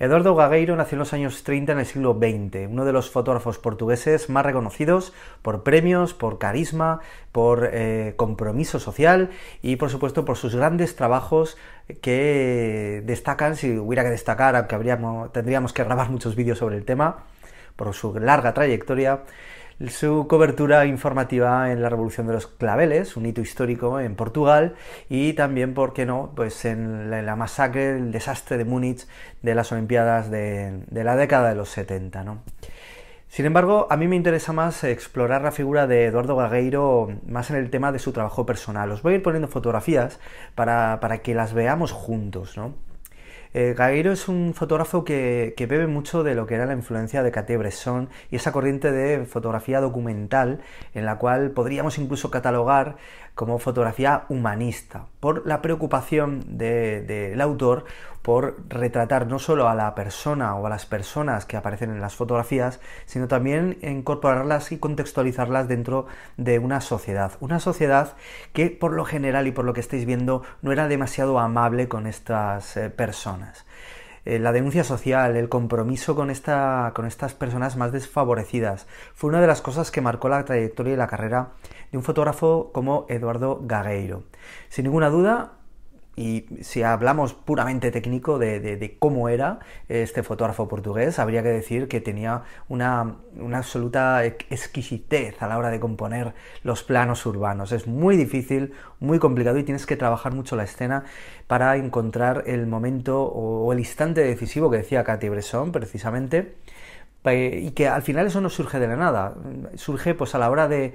Eduardo Gagueiro nació en los años 30 en el siglo XX, uno de los fotógrafos portugueses más reconocidos por premios, por carisma, por eh, compromiso social y por supuesto por sus grandes trabajos que destacan, si hubiera que destacar, aunque habríamos, tendríamos que grabar muchos vídeos sobre el tema, por su larga trayectoria, su cobertura informativa en la Revolución de los Claveles, un hito histórico en Portugal, y también, ¿por qué no?, pues en la, masacre, el desastre de Múnich de las Olimpiadas de, la década de los 70, ¿no? Sin embargo, a mí me interesa más explorar la figura de Eduardo Gagueiro más en el tema de su trabajo personal. Os voy a ir poniendo fotografías para, para que las veamos juntos, ¿no? Eh, es un fotógrafo que, bebe mucho de lo que era la influencia de Cartier-Bresson y esa corriente de fotografía documental en la cual podríamos incluso catalogar como fotografía humanista, por la preocupación del autor por retratar no solo a la persona o a las personas que aparecen en las fotografías, sino también incorporarlas y contextualizarlas dentro de una sociedad. Una sociedad que por lo general y por lo que estáis viendo no era demasiado amable con estas eh, personas. Eh, la denuncia social, el compromiso con, esta, con estas personas más desfavorecidas, fue una de las cosas que marcó la trayectoria y la carrera de un fotógrafo como Eduardo Gagueiro. Sin ninguna duda, y si hablamos puramente técnico de, cómo era este fotógrafo portugués, habría que decir que tenía una, absoluta exquisitez a la hora de componer los planos urbanos. Es muy difícil, muy complicado y tienes que trabajar mucho la escena para encontrar el momento o, el instante decisivo que decía Katy Bresson precisamente y que al final eso no surge de la nada, surge pues a la hora de,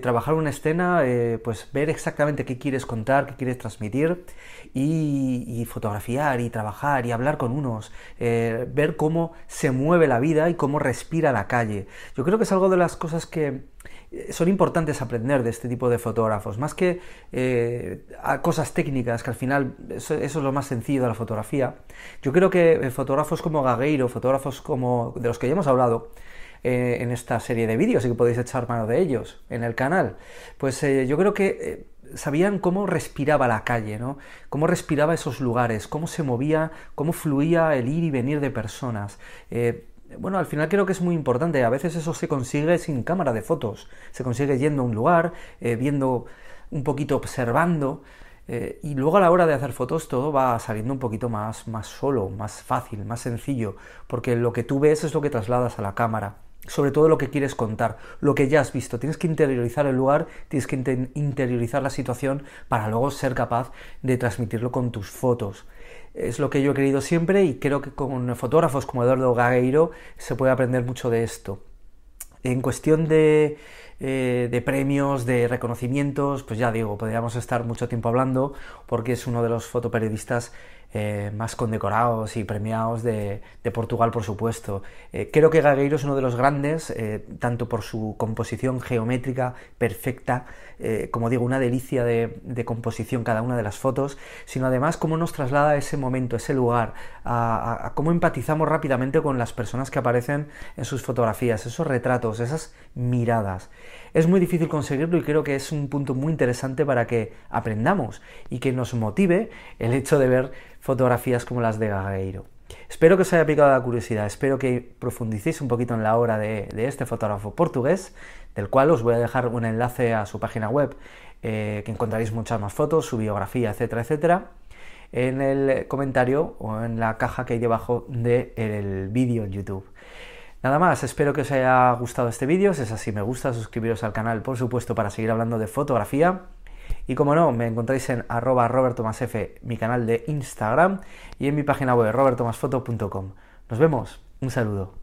trabajar una escena, eh, pues ver exactamente qué quieres contar, qué quieres transmitir y, fotografiar y trabajar y hablar con unos, eh, ver cómo se mueve la vida y cómo respira la calle. Yo creo que es algo de las cosas que, son importantes aprender de este tipo de fotógrafos, más que eh, cosas técnicas, que al final eso, es lo más sencillo de la fotografía. Yo creo que eh, fotógrafos como Gagueiro, fotógrafos como de los que ya hemos hablado, en esta serie de vídeos y que podéis echar mano de ellos en el canal, pues yo creo que sabían cómo respiraba la calle, ¿no? Cómo respiraba esos lugares, cómo se movía, cómo fluía el ir y venir de personas bueno, al final creo que es muy importante. A veces eso se consigue sin cámara de fotos. Se consigue yendo a un lugar, eh, viendo un poquito, observando. Eh, y luego a la hora de hacer fotos todo va saliendo un poquito más, más solo, más fácil, más sencillo. Porque lo que tú ves es lo que trasladas a la cámara. Sobre todo lo que quieres contar, lo que ya has visto. Tienes que interiorizar el lugar, tienes que interiorizar la situación para luego ser capaz de transmitirlo con tus fotos. Es lo que yo he querido siempre y creo que con fotógrafos como Eduardo Gagueiro se puede aprender mucho de esto. En cuestión de, eh, de premios, de reconocimientos, pues ya digo, podríamos estar mucho tiempo hablando porque es uno de los fotoperiodistas eh, más condecorados y premiados de, Portugal, por supuesto. Eh, creo que Gagueiro es uno de los grandes, eh, tanto por su composición geométrica perfecta, como digo, una delicia de, composición cada una de las fotos, sino además cómo nos traslada ese momento, ese lugar, a, cómo empatizamos rápidamente con las personas que aparecen en sus fotografías, esos retratos, esas miradas. Es muy difícil conseguirlo y creo que es un punto muy interesante para que aprendamos y que nos motive el hecho de ver fotografías como las de Gagueiro. Espero que os haya picado la curiosidad, espero que profundicéis un poquito en la obra de, este fotógrafo portugués, del cual os voy a dejar un enlace a su página web, eh, que encontraréis muchas más fotos, su biografía, etcétera, etcétera, en el comentario o en la caja que hay debajo del vídeo en YouTube. Nada más, espero que os haya gustado este vídeo, si es así me gusta, suscribiros al canal por supuesto para seguir hablando de fotografía Y como no, me encontráis en arroba robertomasf, mi canal de Instagram, y en mi página web robertomasfoto.com. Nos vemos, un saludo.